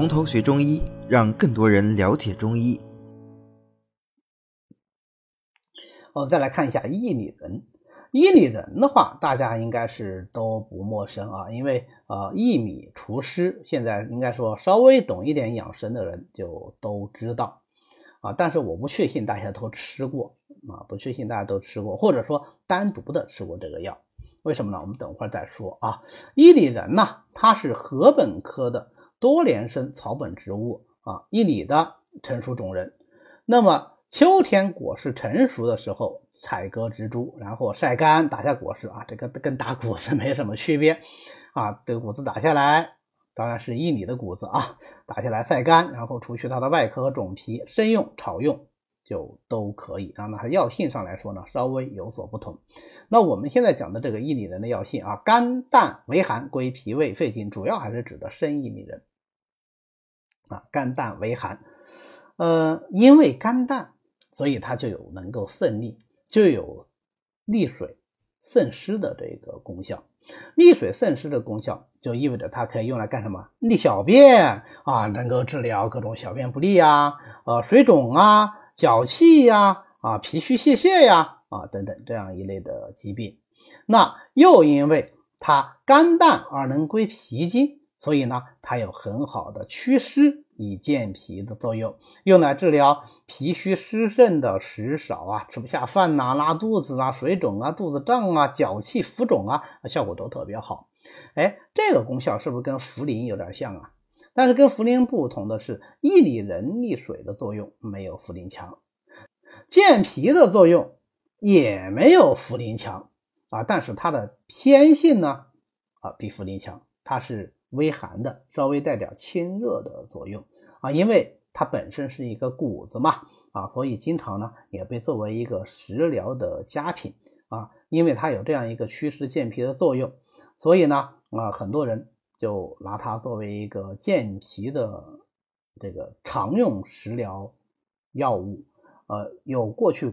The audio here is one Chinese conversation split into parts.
从头学中医，让更多人了解中医。我们再来看一下薏米仁。薏米仁的话，大家应该是都不陌生啊，因为呃，薏米除湿，现在应该说稍微懂一点养生的人就都知道啊。但是我不确信大家都吃过啊，不确信大家都吃过，或者说单独的吃过这个药。为什么呢？我们等会儿再说啊。薏米仁呢，它是禾本科的多年生草本植物啊，薏米的成熟种人。那么秋天果实成熟的时候，采割植株，然后晒干，打下果实啊，这个跟打谷子没什么区别啊。这个谷子打下来，当然是薏米的谷子啊，打下来晒干，然后除去它的外壳和种皮，生用、炒用就都可以啊。那它药性上来说呢，稍微有所不同。那我们现在讲的这个薏米仁的药性啊，肝淡为寒，归脾胃肺经，主要还是指的生薏米仁啊，肝淡为寒，呃，因为肝淡，所以它就有能够渗利，就有利水渗湿的这个功效。利水渗湿的功效，就意味着它可以用来干什么？利小便啊，能够治疗各种小便不利呀，呃，水肿啊，脚气呀，啊，脾虚泄泻呀。啊，等等这样一类的疾病，那又因为它肝淡而能归脾经，所以呢，它有很好的祛湿以健脾的作用，用来治疗脾虚湿盛的食少啊、吃不下饭呐、拉肚子啊、水肿啊、肚子胀啊、脚气浮肿啊，效果都特别好。哎，这个功效是不是跟茯苓有点像啊？但是跟茯苓不同的是，薏米仁利水的作用没有茯苓强，健脾的作用。也没有茯苓强啊，但是它的偏性呢啊比茯苓强，它是微寒的，稍微带点清热的作用啊，因为它本身是一个谷子嘛啊，所以经常呢也被作为一个食疗的佳品啊，因为它有这样一个祛湿健脾的作用，所以呢啊很多人就拿它作为一个健脾的这个常用食疗药物，呃，有过去。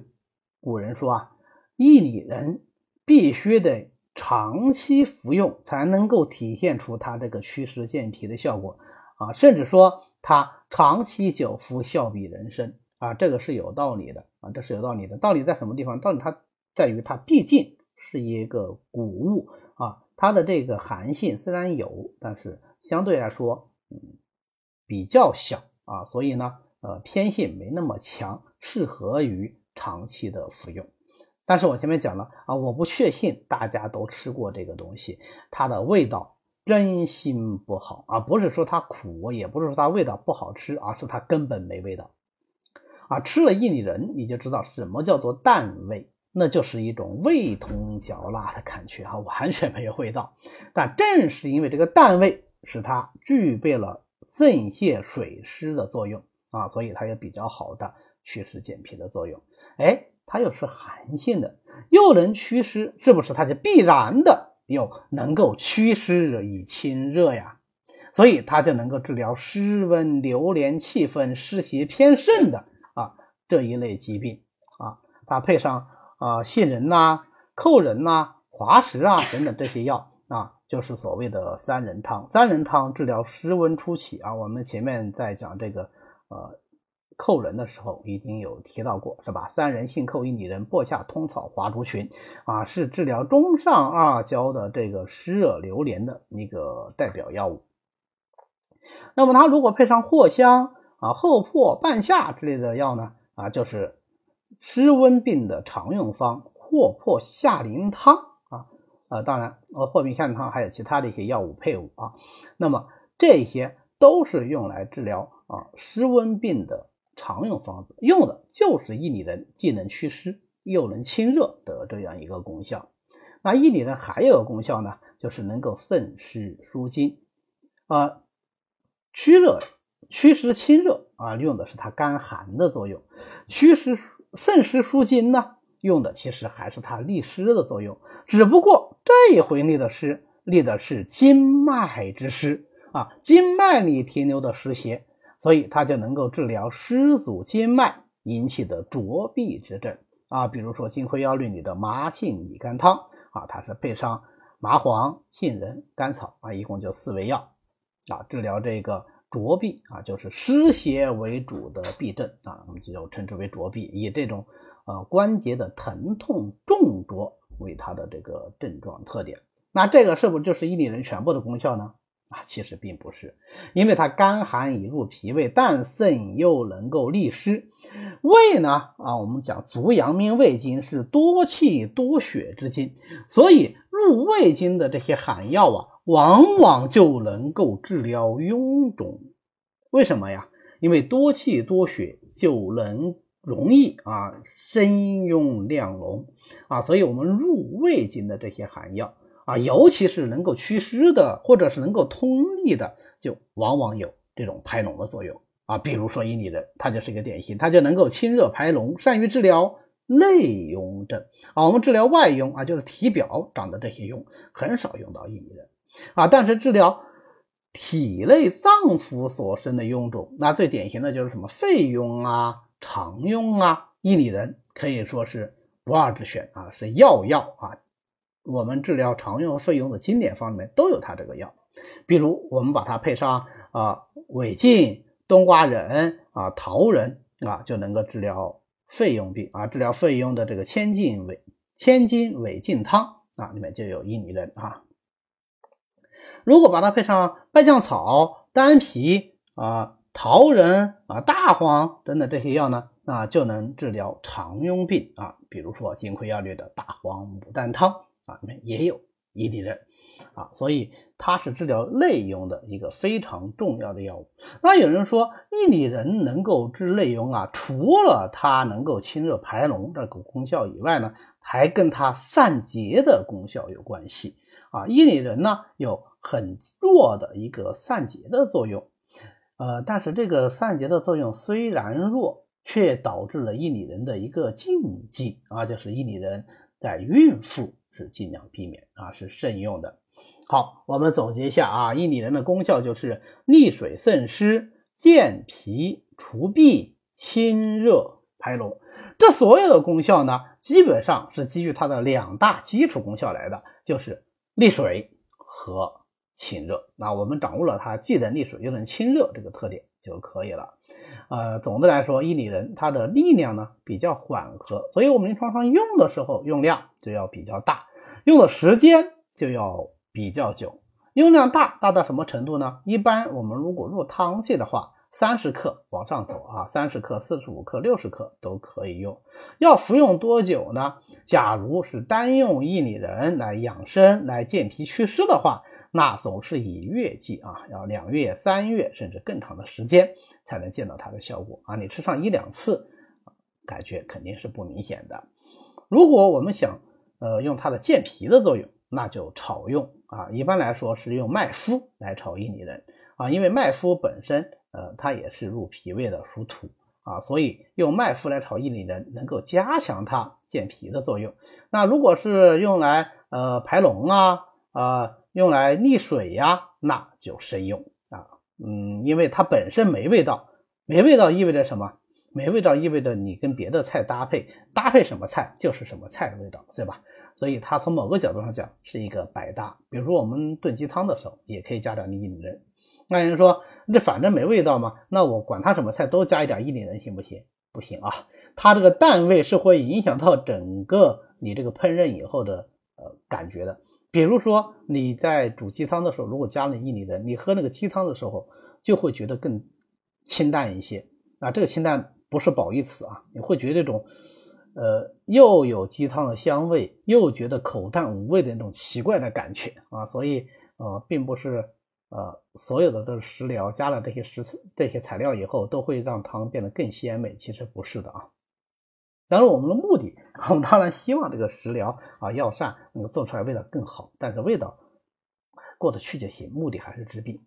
古人说啊，薏米仁必须得长期服用，才能够体现出它这个祛湿健脾的效果啊，甚至说它长期久服效比人参啊，这个是有道理的啊，这是有道理的。道理在什么地方？道理它在于它毕竟是一个谷物啊，它的这个寒性虽然有，但是相对来说，嗯，比较小啊，所以呢，呃，偏性没那么强，适合于。长期的服用，但是我前面讲了啊，我不确信大家都吃过这个东西，它的味道真心不好啊，不是说它苦，也不是说它味道不好吃，而是它根本没味道啊。吃了薏米仁，你就知道什么叫做淡味，那就是一种味同嚼蜡的感觉啊，完全没有味道。但正是因为这个淡味，使它具备了镇泻水湿的作用啊，所以它有比较好的祛湿健脾的作用。哎，它又是寒性的，又能祛湿，是不是它就必然的又能够祛湿以清热呀？所以它就能够治疗湿温、流连、气愤、湿邪偏盛的啊这一类疾病啊。它配上啊杏仁呐、蔻仁呐、滑石啊等等这些药啊，就是所谓的三仁汤。三仁汤治疗湿温初起啊，我们前面在讲这个呃。扣人的时候已经有提到过，是吧？三仁、杏蔻、薏米仁、薄夏、通草、华竹群，啊，是治疗中上二焦的这个湿热流连的一个代表药物。那么它如果配上藿香啊、厚朴、半夏之类的药呢，啊，就是湿温病的常用方藿朴夏苓汤啊。呃，当然，呃，藿皮夏苓汤还有其他的一些药物配伍啊。那么这些都是用来治疗啊湿温病的。常用方子用的就是薏米仁，既能祛湿又能清热的这样一个功效。那薏米仁还有个功效呢，就是能够渗湿舒筋啊，祛热、祛湿、清热啊，用的是它甘寒的作用；祛湿、渗湿舒筋呢，用的其实还是它利湿的作用。只不过这一回利的湿，利的是经脉之湿啊，经脉里停留的湿邪。所以它就能够治疗湿阻经脉引起的浊痹之症啊，比如说《金匮要略》里的麻杏理肝汤啊，它是配上麻黄、杏仁、甘草啊，一共就四味药啊，治疗这个浊痹啊，就是湿邪为主的痹症啊，我们就称之为浊痹，以这种呃关节的疼痛重着为它的这个症状特点。那这个是不是就是伊拟人全部的功效呢？啊，其实并不是，因为它干寒已入脾胃，但肾又能够利湿。胃呢，啊，我们讲足阳明胃经是多气多血之经，所以入胃经的这些寒药啊，往往就能够治疗臃肿。为什么呀？因为多气多血就能容易啊生壅量隆啊，所以我们入胃经的这些寒药。啊，尤其是能够祛湿的，或者是能够通利的，就往往有这种排脓的作用啊。比如说伊拟人，它就是一个典型，它就能够清热排脓，善于治疗内痈症啊。我们治疗外痈啊，就是体表长的这些痈，很少用到伊拟人啊。但是治疗体内脏腑所生的臃肿，那最典型的就是什么肺痈啊、肠痈啊，伊拟人可以说是不二之选啊，是药药啊。我们治疗常用费用的经典方里面都有它这个药，比如我们把它配上啊韦劲、冬瓜仁啊桃仁啊，就能够治疗肺痈病啊，治疗肺痈的这个千金韦千金韦劲汤啊，里面就有伊拟人啊。如果把它配上败酱草、丹皮啊、桃仁啊、大黄等等这些药呢，啊就能治疗常用病啊，比如说金匮要略的大黄牡丹汤。啊，里面也有伊拟人啊，所以它是治疗内痈的一个非常重要的药物。那有人说，伊拟人能够治内痈啊，除了它能够清热排脓这个功效以外呢，还跟它散结的功效有关系啊。伊拟人呢有很弱的一个散结的作用，呃，但是这个散结的作用虽然弱，却导致了伊拟人的一个禁忌啊，就是伊拟人在孕妇。是尽量避免啊，是慎用的。好，我们总结一下啊，伊拟人的功效就是利水渗湿、健脾除痹、清热排脓。这所有的功效呢，基本上是基于它的两大基础功效来的，就是利水和清热。那我们掌握了它既能利水又能清热这个特点就可以了。呃，总的来说，伊拟人它的力量呢比较缓和，所以我们临床上用的时候用量就要比较大。用的时间就要比较久，用量大大到什么程度呢？一般我们如果入汤剂的话，三十克往上走啊，三十克、四十五克、六十克都可以用。要服用多久呢？假如是单用薏米仁来养生、来健脾祛湿的话，那总是以月计啊，要两月、三月甚至更长的时间才能见到它的效果啊。你吃上一两次，感觉肯定是不明显的。如果我们想，呃，用它的健脾的作用，那就炒用啊。一般来说是用麦麸来炒薏米仁啊，因为麦麸本身呃它也是入脾胃的，属土啊，所以用麦麸来炒薏米仁能够加强它健脾的作用。那如果是用来呃排脓啊啊，用来沥水呀，那就慎用啊。嗯，因为它本身没味道，没味道意味着什么？没味道意味着你跟别的菜搭配，搭配什么菜就是什么菜的味道，对吧？所以它从某个角度上讲是一个百搭。比如说我们炖鸡汤的时候，也可以加点薏米仁。那人说，这反正没味道嘛，那我管它什么菜都加一点薏米仁行不行？不行啊，它这个淡味是会影响到整个你这个烹饪以后的呃感觉的。比如说你在煮鸡汤的时候，如果加了薏米仁，你喝那个鸡汤的时候就会觉得更清淡一些啊，这个清淡。不是褒义词啊，你会觉得这种，呃，又有鸡汤的香味，又觉得口淡无味的那种奇怪的感觉啊，所以呃，并不是呃所有的这食疗加了这些食这些材料以后都会让汤变得更鲜美，其实不是的啊。当然，我们的目的，我们当然希望这个食疗啊药膳能够做出来味道更好，但是味道过得去就行，目的还是治病。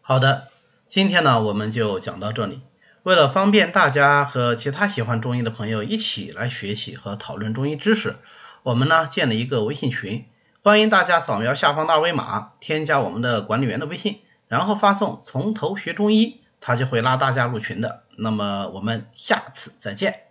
好的，今天呢我们就讲到这里。为了方便大家和其他喜欢中医的朋友一起来学习和讨论中医知识，我们呢建了一个微信群，欢迎大家扫描下方的二维码，添加我们的管理员的微信，然后发送“从头学中医”，他就会拉大家入群的。那么我们下次再见。